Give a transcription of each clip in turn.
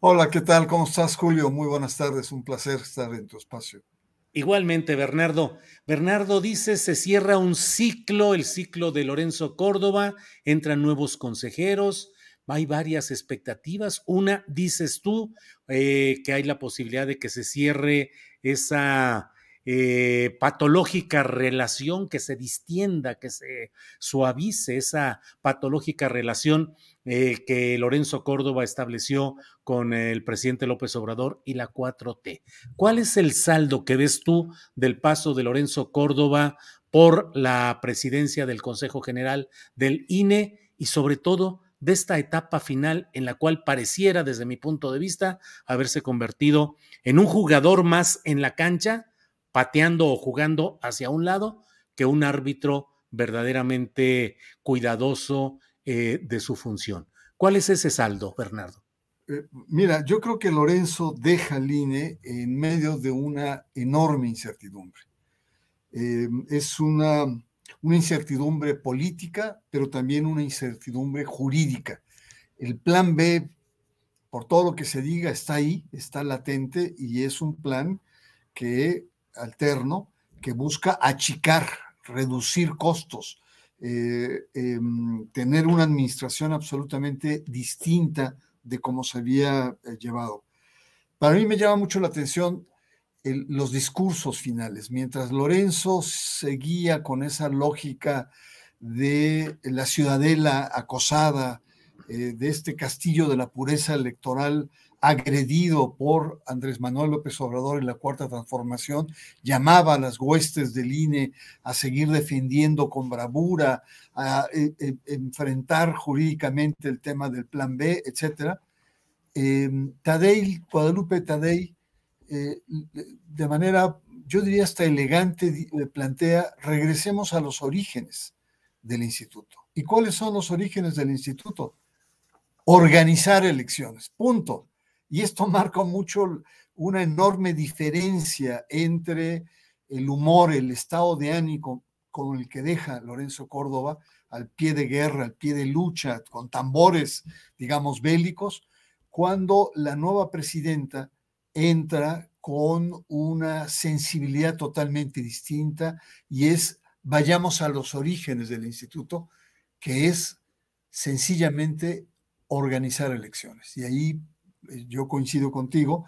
Hola, ¿qué tal? ¿Cómo estás, Julio? Muy buenas tardes, un placer estar en tu espacio. Igualmente, Bernardo. Bernardo dice, se cierra un ciclo, el ciclo de Lorenzo Córdoba, entran nuevos consejeros, hay varias expectativas. Una, dices tú, eh, que hay la posibilidad de que se cierre esa eh, patológica relación, que se distienda, que se suavice esa patológica relación eh, que Lorenzo Córdoba estableció con el presidente López Obrador y la 4T. ¿Cuál es el saldo que ves tú del paso de Lorenzo Córdoba por la presidencia del Consejo General del INE y sobre todo de esta etapa final en la cual pareciera, desde mi punto de vista, haberse convertido en un jugador más en la cancha pateando o jugando hacia un lado que un árbitro verdaderamente cuidadoso eh, de su función. ¿Cuál es ese saldo, Bernardo? Eh, mira, yo creo que Lorenzo deja al INE en medio de una enorme incertidumbre. Eh, es una, una incertidumbre política, pero también una incertidumbre jurídica. El plan B, por todo lo que se diga, está ahí, está latente y es un plan que alterno que busca achicar, reducir costos, eh, em, tener una administración absolutamente distinta de cómo se había eh, llevado. Para mí me llama mucho la atención los discursos finales. Mientras Lorenzo seguía con esa lógica de la ciudadela acosada, eh, de este castillo de la pureza electoral agredido por Andrés Manuel López Obrador en la Cuarta Transformación, llamaba a las huestes del INE a seguir defendiendo con bravura, a, eh, eh, enfrentar jurídicamente el tema del Plan B, etc. Em, Tadei, Guadalupe Tadei, eh, de manera, yo diría hasta elegante, plantea, regresemos a los orígenes del instituto. ¿Y cuáles son los orígenes del instituto? Organizar elecciones, punto y esto marca mucho una enorme diferencia entre el humor, el estado de ánimo con el que deja Lorenzo Córdoba al pie de guerra, al pie de lucha, con tambores, digamos, bélicos, cuando la nueva presidenta entra con una sensibilidad totalmente distinta y es, vayamos a los orígenes del instituto, que es sencillamente organizar elecciones. Y ahí yo coincido contigo,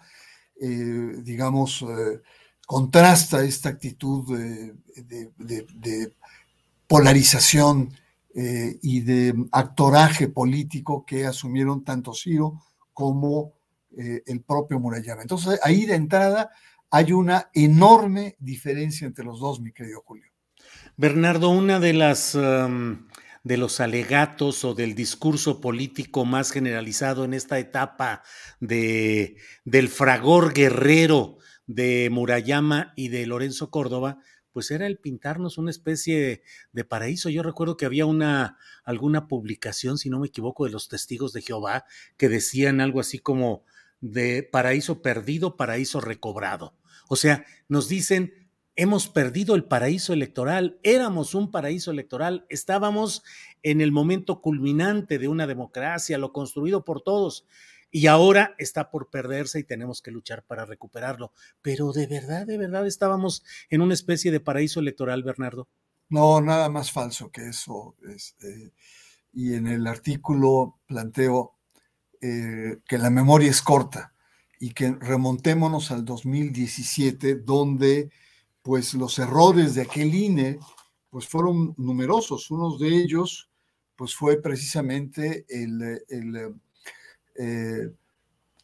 eh, digamos, eh, contrasta esta actitud de, polarización y de actoraje político que asumieron tanto Ciro como el propio Murayama. Entonces, ahí de entrada hay una enorme diferencia entre los dos, mi querido Julio. Bernardo, una de las de los alegatos o del discurso político más generalizado en esta etapa de, del fragor guerrero de Murayama y de Lorenzo Córdoba, pues era el pintarnos una especie de, paraíso. Yo recuerdo que había una alguna publicación, si no me equivoco, de los testigos de Jehová que decían algo así como de paraíso perdido, paraíso recobrado. O sea, nos dicen hemos perdido el paraíso electoral, éramos un paraíso electoral, estábamos en el momento culminante de una democracia, lo construido por todos. y ahora está por perderse y tenemos que luchar para recuperarlo. Pero de verdad, de verdad estábamos en una especie de paraíso electoral, Bernardo. No, nada más falso que eso. Este, y en el artículo planteo eh, que la memoria es corta y que remontémonos al 2017, donde pues los errores de aquel INE pues fueron numerosos. Uno de ellos pues fue precisamente el, eh,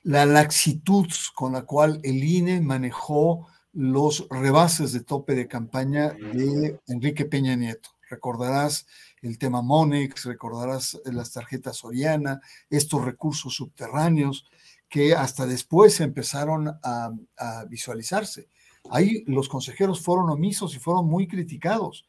la laxitud con la cual el INE manejó los rebases de tope de campaña de Enrique Peña Nieto. Recordarás el tema Monex, recordarás las tarjetas Soriana, estos recursos subterráneos que hasta después empezaron a, a visualizarse. Ahí los consejeros fueron omisos y fueron muy criticados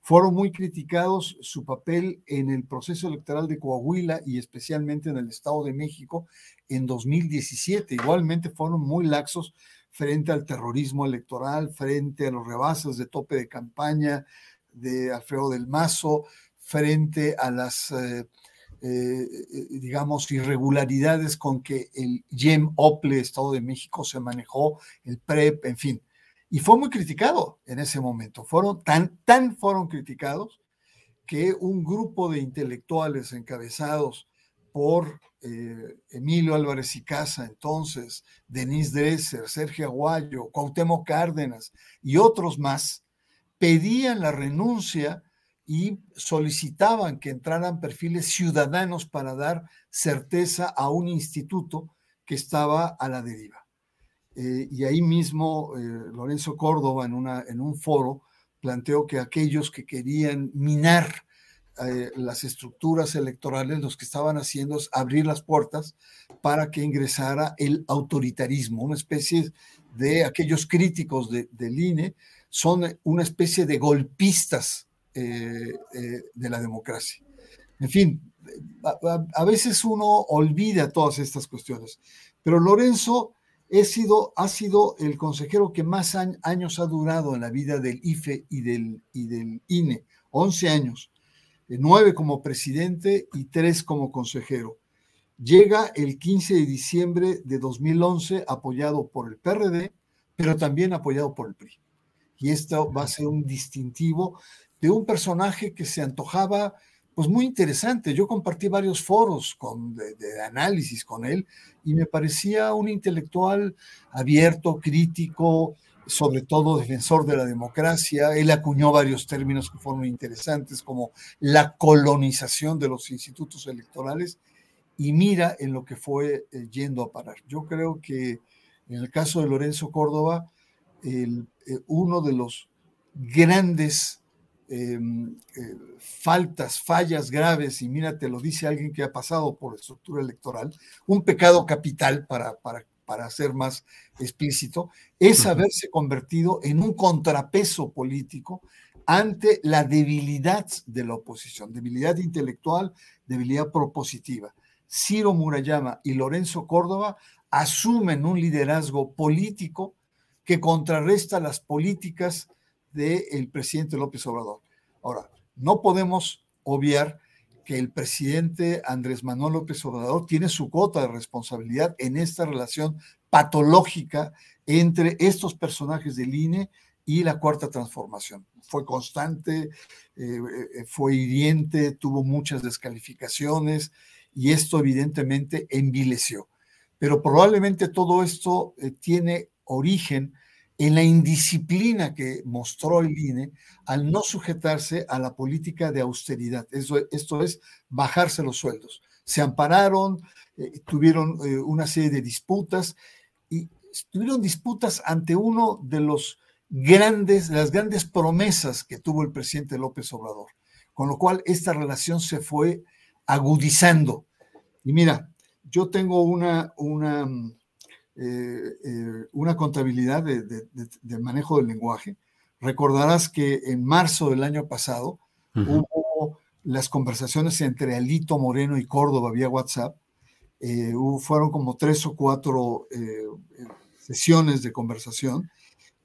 fueron muy criticados su papel en el proceso electoral de Coahuila y especialmente en el Estado de México en 2017. Igualmente fueron muy laxos frente al terrorismo electoral, frente a los rebases de tope de campaña de Alfredo del Mazo, frente a las, eh, eh, digamos, irregularidades con que el GEM OPLE Estado de México se manejó, el PREP, en fin y fue muy criticado en ese momento. Fueron tan, tan fueron criticados que un grupo de intelectuales encabezados por eh, Emilio Álvarez y Casa, entonces, Denise Dresser, Sergio Aguayo, Cuauhtémoc Cárdenas y otros más, pedían la renuncia y solicitaban que entraran perfiles ciudadanos para dar certeza a un instituto que estaba a la deriva. Eh, y ahí mismo eh, Lorenzo Córdoba en, una, en un foro planteó que aquellos que querían minar eh, las estructuras electorales, los que estaban haciendo es abrir las puertas para que ingresara el autoritarismo, una especie de aquellos críticos de, del INE, son una especie de golpistas de la democracia. En fin, a, a, veces uno olvida todas estas cuestiones, pero Lorenzo sido, ha sido el consejero que más años ha durado en la vida del IFE y del, y del INE, 11 años, nueve como presidente y tres como consejero. Llega el 15 de diciembre de 2011 apoyado por el PRD, pero también apoyado por el PRI. Y esto va a ser un distintivo de un personaje que se antojaba pues muy interesante. Yo compartí varios foros con, de, análisis con él y me parecía un intelectual abierto, crítico, sobre todo defensor de la democracia. Él acuñó varios términos que fueron interesantes, como la colonización de los institutos electorales, y mira en lo que fue eh, yendo a parar. Yo creo que en el caso de Lorenzo Córdoba, el, eh, uno de los grandes Em, eh, faltas, fallas graves, y mira, te lo dice alguien que ha pasado por la estructura electoral, un pecado capital para, para, para ser más explícito, es haberse convertido en un contrapeso político ante la debilidad de la oposición, debilidad intelectual, debilidad propositiva. Ciro Murayama y Lorenzo Córdoba asumen un liderazgo político que contrarresta las políticas del presidente López Obrador. Ahora, no podemos obviar que el presidente Andrés Manuel López Obrador tiene su cuota de responsabilidad en esta relación patológica entre estos personajes del INE y la cuarta transformación. Fue constante, eh, fue hiriente, tuvo muchas descalificaciones y esto evidentemente envileció. Pero probablemente todo esto eh, tiene origen en la indisciplina que mostró el INE al no sujetarse a la política de austeridad. esto es bajarse los sueldos. Se ampararon, eh, tuvieron eh, una serie de disputas y tuvieron disputas ante uno de los grandes, las grandes promesas que tuvo el presidente López Obrador. Con lo cual esta relación se fue agudizando. Y mira, yo tengo una, una eh, eh, una contabilidad de, manejo del lenguaje. Recordarás que en marzo del año pasado hubo las conversaciones entre Alito Moreno y Córdoba vía WhatsApp. Eh, fueron como tres o cuatro sesiones de conversación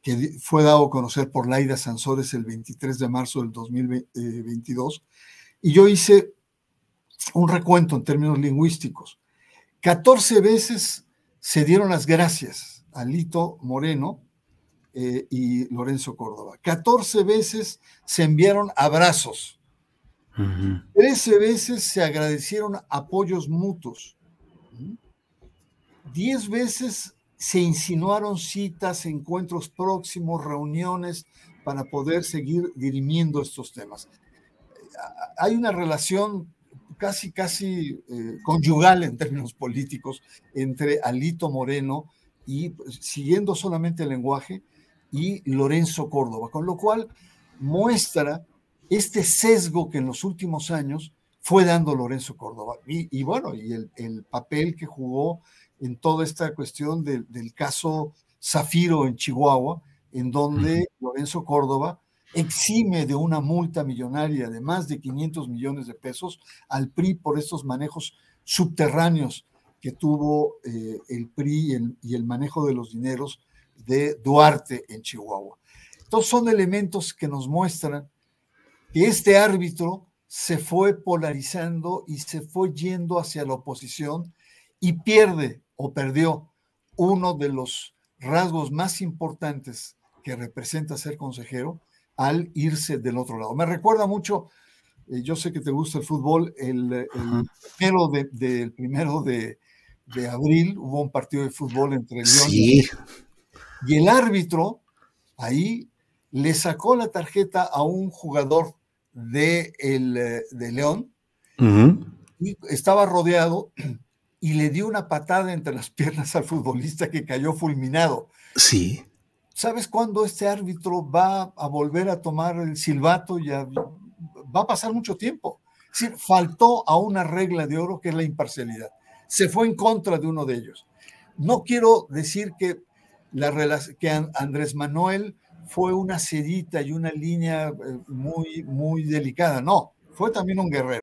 que fue dado a conocer por Laida Sansores el 23 de marzo del 2022. Y yo hice un recuento en términos lingüísticos 14 veces se dieron las gracias a Lito Moreno eh, y Lorenzo Córdoba. 14 veces se enviaron abrazos. 13 veces se agradecieron apoyos mutuos. 10 veces se insinuaron citas, encuentros próximos, reuniones para poder seguir dirimiendo estos temas. Hay una relación casi, casi eh, conyugal en términos políticos entre Alito Moreno y, pues, siguiendo solamente el lenguaje, y Lorenzo Córdoba, con lo cual muestra este sesgo que en los últimos años fue dando Lorenzo Córdoba. Y, bueno, y el, papel que jugó en toda esta cuestión del caso Zafiro en Chihuahua, en donde Lorenzo Córdoba exime de una multa millonaria de más de 500 millones de pesos al PRI por estos manejos subterráneos que tuvo eh, el PRI y el, manejo de los dineros de Duarte en Chihuahua. Entonces son elementos que nos muestran que este árbitro se fue polarizando y se fue yendo hacia la oposición y pierde o perdió uno de los rasgos más importantes que representa ser consejero, al irse del otro lado. Me recuerda mucho, eh, yo sé que te gusta el fútbol, el, primero, de, primero de, abril hubo un partido de fútbol entre León y, y el árbitro ahí le sacó la tarjeta a un jugador de, el, eh, de León y estaba rodeado y le dio una patada entre las piernas al futbolista que cayó fulminado. Sí. ¿Sabes cuándo este árbitro va a volver a tomar el silbato? Ya va a pasar mucho tiempo. Es faltó a una regla de oro que es la imparcialidad. Se fue en contra de uno de ellos. No quiero decir que, Andrés Manuel fue una sedita y una línea eh, muy, muy delicada. No, fue también un guerrero.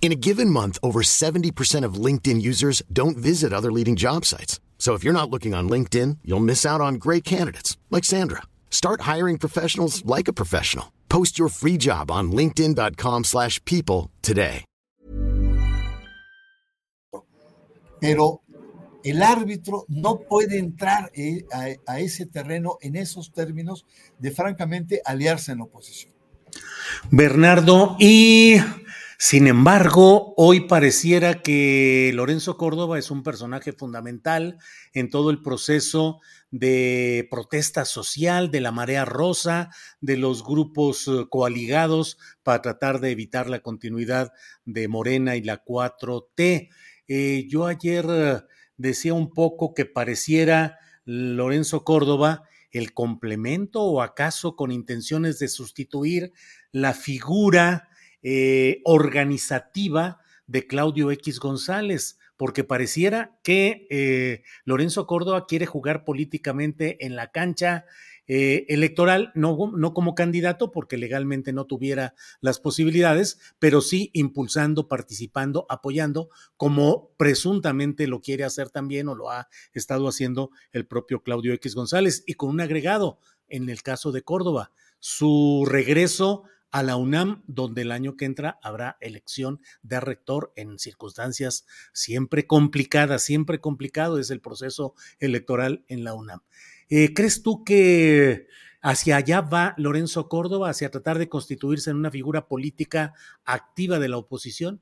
In a given month, over 70% of LinkedIn users don't visit other leading job sites. So if you're not looking on LinkedIn, you'll miss out on great candidates like Sandra. Start hiring professionals like a professional. Post your free job on linkedin.com/people today. Pero el árbitro no puede entrar eh, a, a ese terreno en esos términos de francamente aliarse en oposición. Bernardo y Sin embargo, hoy pareciera que Lorenzo Córdoba es un personaje fundamental en todo el proceso de protesta social, de la marea rosa, de los grupos eh, coaligados para tratar de evitar la continuidad de Morena y la 4T. Eh, yo ayer eh, decía un poco que pareciera Lorenzo Córdoba el complemento o acaso con intenciones de sustituir la figura eh, organizativa de Claudio X González, porque pareciera que eh, Lorenzo Córdoba quiere jugar políticamente en la cancha eh, electoral, no, no como candidato, porque legalmente no tuviera las posibilidades, pero sí impulsando, participando, apoyando, como presuntamente lo quiere hacer también o lo ha estado haciendo el propio Claudio X González, y con un agregado en el caso de Córdoba, su regreso a la UNAM, donde el año que entra habrá elección de rector en circunstancias siempre complicadas, siempre complicado es el proceso electoral en la UNAM. Eh, ¿Crees tú que hacia allá va Lorenzo Córdoba, hacia tratar de constituirse en una figura política activa de la oposición?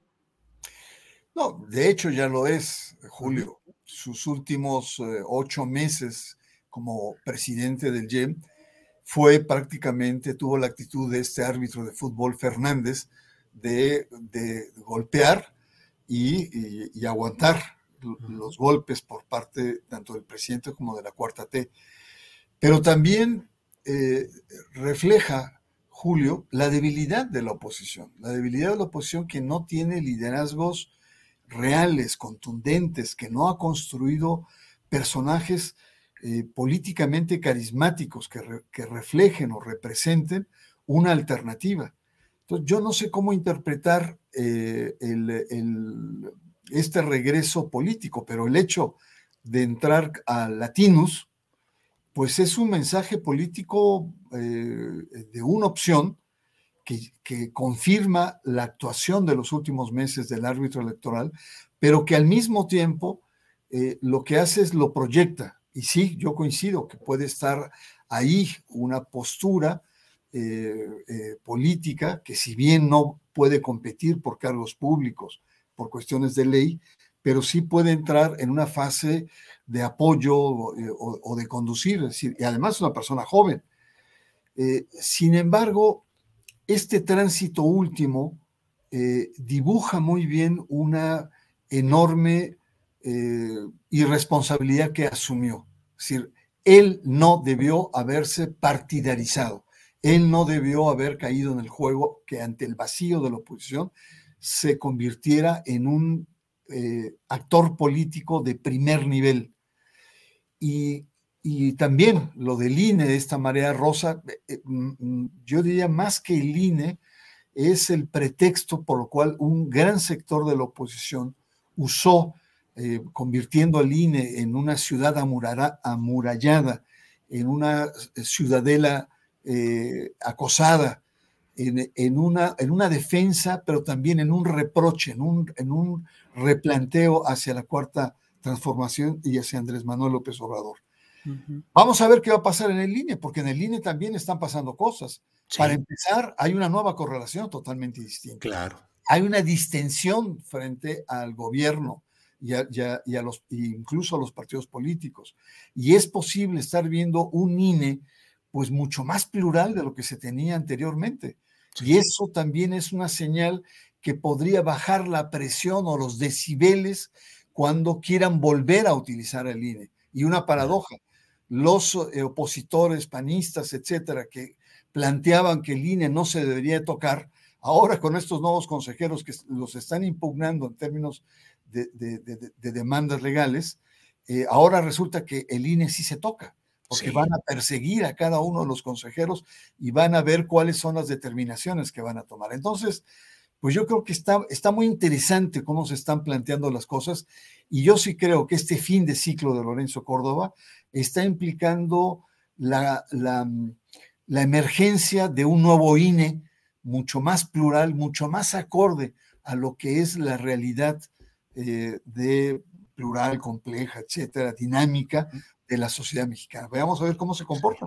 No, de hecho ya lo es, Julio. Sus últimos eh, ocho meses como presidente del YEM fue prácticamente, tuvo la actitud de este árbitro de fútbol Fernández de, golpear y, aguantar los golpes por parte tanto del presidente como de la cuarta T. Pero también eh, refleja, Julio, la debilidad de la oposición, la debilidad de la oposición que no tiene liderazgos reales, contundentes, que no ha construido personajes eh, políticamente carismáticos que, reflejen o representen una alternativa. Entonces, yo no sé cómo interpretar eh, este regreso político, pero el hecho de entrar a Latinus, pues es un mensaje político eh, de una opción que, confirma la actuación de los últimos meses del árbitro electoral, pero que al mismo tiempo lo que hace es lo proyecta y sí, yo coincido que puede estar ahí una postura eh, eh, política que si bien no puede competir por cargos públicos, por cuestiones de ley, pero sí puede entrar en una fase de apoyo eh, o, de conducir, es decir, y además es una persona joven. sin embargo, este tránsito último dibuja muy bien una enorme irresponsabilidad que asumió. Es decir, él no debió haberse partidarizado, él no debió haber caído en el juego que ante el vacío de la oposición se convirtiera en un eh, actor político de primer nivel. Y, también lo del INE, esta marea rosa, eh, eh, mm, mm, yo diría más que el INE, es el pretexto por lo cual un gran sector de la oposición usó eh, convirtiendo al INE en una ciudad amurallada, en una ciudadela eh, acosada, en, una, en, una, defensa, pero también en un reproche, en un, en un replanteo hacia la cuarta transformación y hacia Andrés Manuel López Obrador. Vamos a ver qué va a pasar en el INE, porque en el INE también están pasando cosas. Para empezar, hay una nueva correlación totalmente distinta. Claro. Hay una distensión frente al gobierno y, a, los, incluso a los partidos políticos. Y es posible estar viendo un INE pues mucho más plural de lo que se tenía anteriormente. Y eso también es una señal que podría bajar la presión o los decibeles cuando quieran volver a utilizar el INE. Y una paradoja, los eh, opositores panistas, etcétera, que planteaban que el INE no se debería tocar, ahora con estos nuevos consejeros que los están impugnando en términos de, demandas legales, eh, ahora resulta que el INE sí se toca, porque van a perseguir a cada uno de los consejeros y van a ver cuáles son las determinaciones que van a tomar. Entonces, pues yo creo que está, está muy interesante cómo se están planteando las cosas y yo sí creo que este fin de ciclo de Lorenzo Córdoba está implicando la, la, la emergencia de un nuevo INE mucho más plural, mucho más acorde a lo que es la realidad eh, de plural, compleja, etcétera, dinámica de la sociedad mexicana. Veamos a ver cómo se comporta.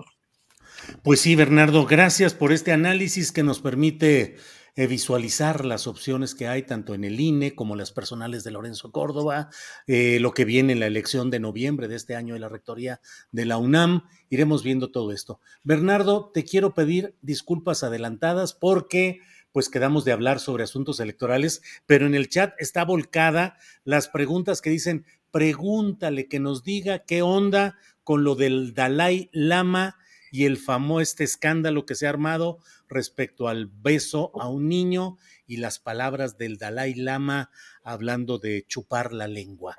Pues sí, Bernardo, gracias por este análisis que nos permite eh, visualizar las opciones que hay tanto en el INE como las personales de Lorenzo Córdoba, eh, lo que viene en la elección de noviembre de este año de la rectoría de la UNAM. Iremos viendo todo esto. Bernardo, te quiero pedir disculpas adelantadas porque pues quedamos de hablar sobre asuntos electorales, pero en el chat está volcada las preguntas que dicen, pregúntale que nos diga qué onda con lo del Dalai Lama y el famoso este escándalo que se ha armado respecto al beso a un niño y las palabras del Dalai Lama hablando de chupar la lengua.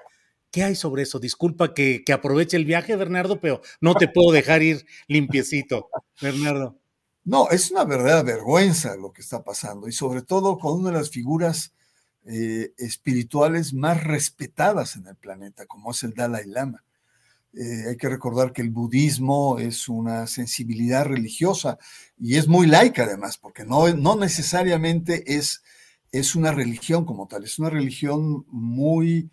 ¿Qué hay sobre eso? Disculpa que, que aproveche el viaje, Bernardo, pero no te puedo dejar ir limpiecito, Bernardo. No, es una verdadera vergüenza lo que está pasando y sobre todo con una de las figuras eh, espirituales más respetadas en el planeta, como es el Dalai Lama. Eh, hay que recordar que el budismo es una sensibilidad religiosa y es muy laica además, porque no, no necesariamente es, es una religión como tal, es una religión muy,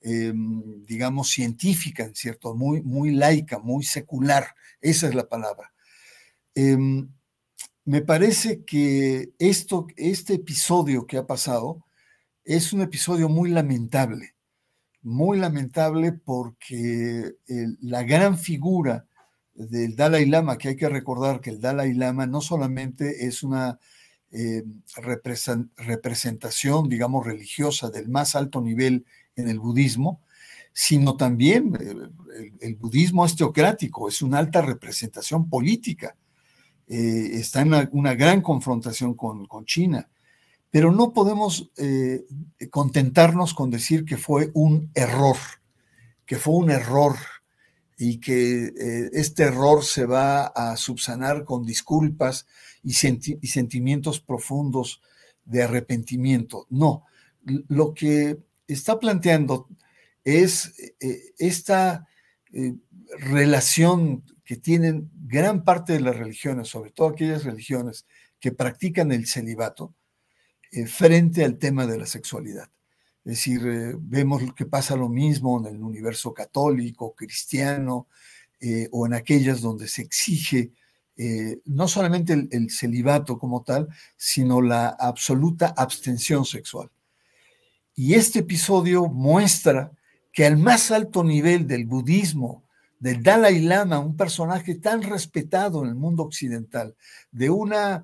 em, digamos, científica, en cierto, muy, muy laica, muy secular, esa es la palabra. Em, me parece que esto, este episodio que ha pasado es un episodio muy lamentable, muy lamentable porque la gran figura del Dalai Lama, que hay que recordar que el Dalai Lama no solamente es una eh, representación, digamos, religiosa del más alto nivel en el budismo, sino también eh, el, budismo es teocrático, es una alta representación política, eh, está en una, gran confrontación con, China, pero no podemos contentarnos con decir que fue un error, que fue un error y que este error se va a subsanar con disculpas y, sentimientos profundos de arrepentimiento. No, lo que está planteando es eh, esta eh, relación que tienen gran parte de las religiones, sobre todo aquellas religiones que practican el celibato, eh, frente al tema de la sexualidad. Es decir, vemos que pasa lo mismo en el universo católico, cristiano, o en aquellas donde se exige eh, no solamente el, celibato como tal, sino la absoluta abstención sexual. Y este episodio muestra que al más alto nivel del budismo, del Dalai Lama, un personaje tan respetado en el mundo occidental, de una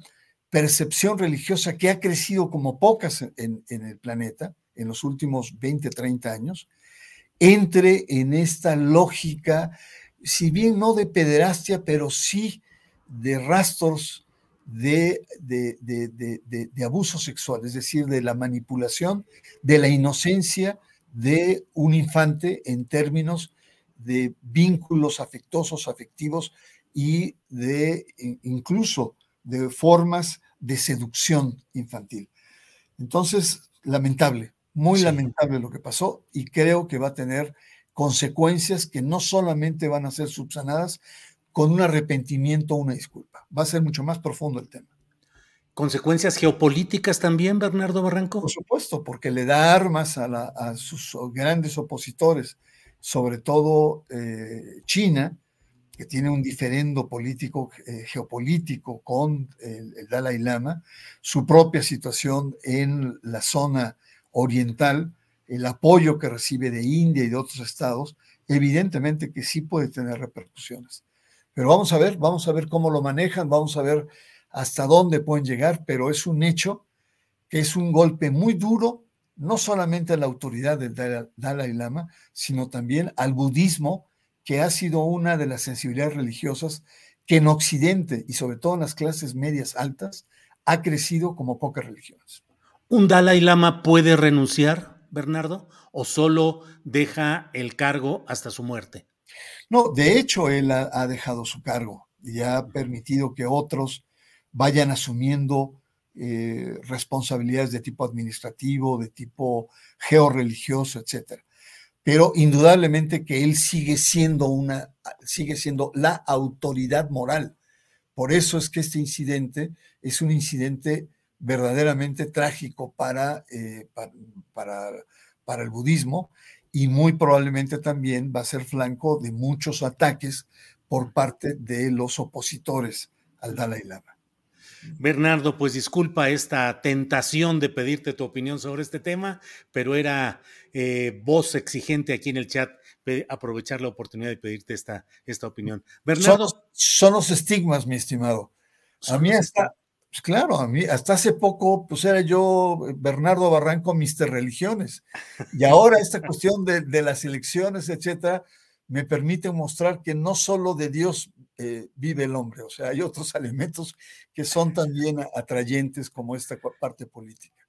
percepción religiosa que ha crecido como pocas en, el planeta en los últimos 20, 30 años, entre en esta lógica, si bien no de pederastia, pero sí de rastros de, abuso sexual, es decir, de la manipulación de la inocencia de un infante en términos de vínculos afectosos, afectivos y de incluso de formas de seducción infantil. Entonces, lamentable, muy lamentable lo que pasó y creo que va a tener consecuencias que no solamente van a ser subsanadas, con un arrepentimiento o una disculpa. Va a ser mucho más profundo el tema. ¿Consecuencias geopolíticas también, Bernardo Barranco? Por supuesto, porque le da armas a, sus grandes opositores, sobre todo eh, China, que tiene un diferendo político, eh, geopolítico con el, el, Dalai Lama, su propia situación en la zona oriental, el apoyo que recibe de India y de otros estados, evidentemente que sí puede tener repercusiones. Pero vamos a ver, vamos a ver cómo lo manejan, vamos a ver hasta dónde pueden llegar, pero es un hecho que es un golpe muy duro, no solamente a la autoridad del Dalai Lama, sino también al budismo, que ha sido una de las sensibilidades religiosas que en Occidente y sobre todo en las clases medias altas ha crecido como pocas religiones. ¿Un Dalai Lama puede renunciar, Bernardo, o solo deja el cargo hasta su muerte? No, de hecho, él ha, dejado su cargo y ha permitido que otros vayan asumiendo eh, responsabilidades de tipo administrativo, de tipo georreligioso, etc. Pero indudablemente que él sigue siendo una, sigue siendo la autoridad moral. Por eso es que este incidente es un incidente verdaderamente trágico para, eh, para, para el budismo y muy probablemente también va a ser flanco de muchos ataques por parte de los opositores al Dalai Lama. Bernardo, pues disculpa esta tentación de pedirte tu opinión sobre este tema, pero era eh, voz exigente aquí en el chat aprovechar la oportunidad de pedirte esta, esta opinión. Bernardo. Son, los estigmas, mi estimado. A mí hasta, pues claro, a mí hasta hace poco, pues era yo Bernardo Barranco, Mister Religiones. Y ahora esta cuestión de, las elecciones, etcétera, me permite mostrar que no solo de Dios eh, vive el hombre, o sea, hay otros elementos que son también atrayentes como esta parte política.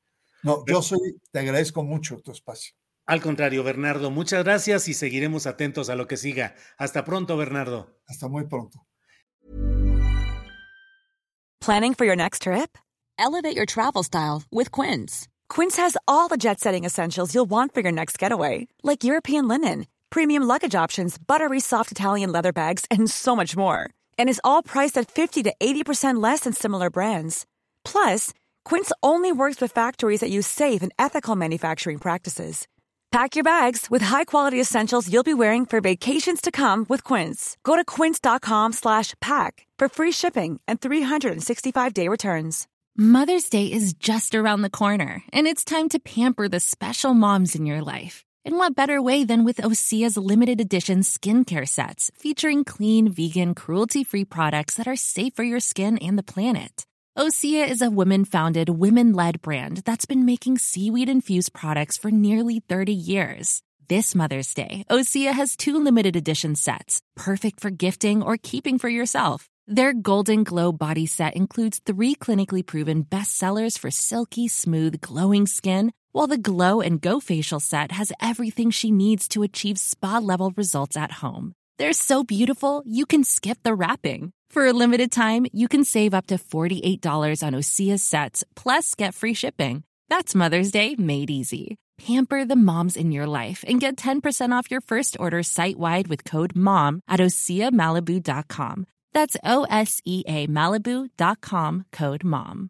No, yo soy, te agradezco mucho tu espacio. Al contrario, Bernardo, muchas gracias y seguiremos atentos a lo que siga. Hasta pronto, Bernardo. Hasta muy pronto. Planning for your next trip? Elevate your travel style with Quince. Quince has all the jet setting essentials you'll want for your next getaway, like European linen, premium luggage options, buttery soft Italian leather bags, and so much more. And is all priced at 50 to 80% less than similar brands. Plus, Quince only works with factories that use safe and ethical manufacturing practices. Pack your bags with high-quality essentials you'll be wearing for vacations to come with Quince. Go to quince.com/pack for free shipping and 365-day returns. Mother's Day is just around the corner, and it's time to pamper the special moms in your life. And what better way than with Osea's limited edition skincare sets featuring clean, vegan, cruelty-free products that are safe for your skin and the planet. Osea is a women founded, women led brand that's been making seaweed infused products for nearly 30 years. This Mother's Day, Osea has two limited edition sets, perfect for gifting or keeping for yourself. Their Golden Glow body set includes three clinically proven bestsellers for silky, smooth, glowing skin, while the Glow and Go facial set has everything she needs to achieve spa level results at home. They're so beautiful, you can skip the wrapping. For a limited time, you can save up to $48 on Osea sets, plus get free shipping. That's Mother's Day made easy. Pamper the moms in your life and get 10% off your first order site wide with code MOM at OseaMalibu.com. That's O S E A Malibu.com code MOM.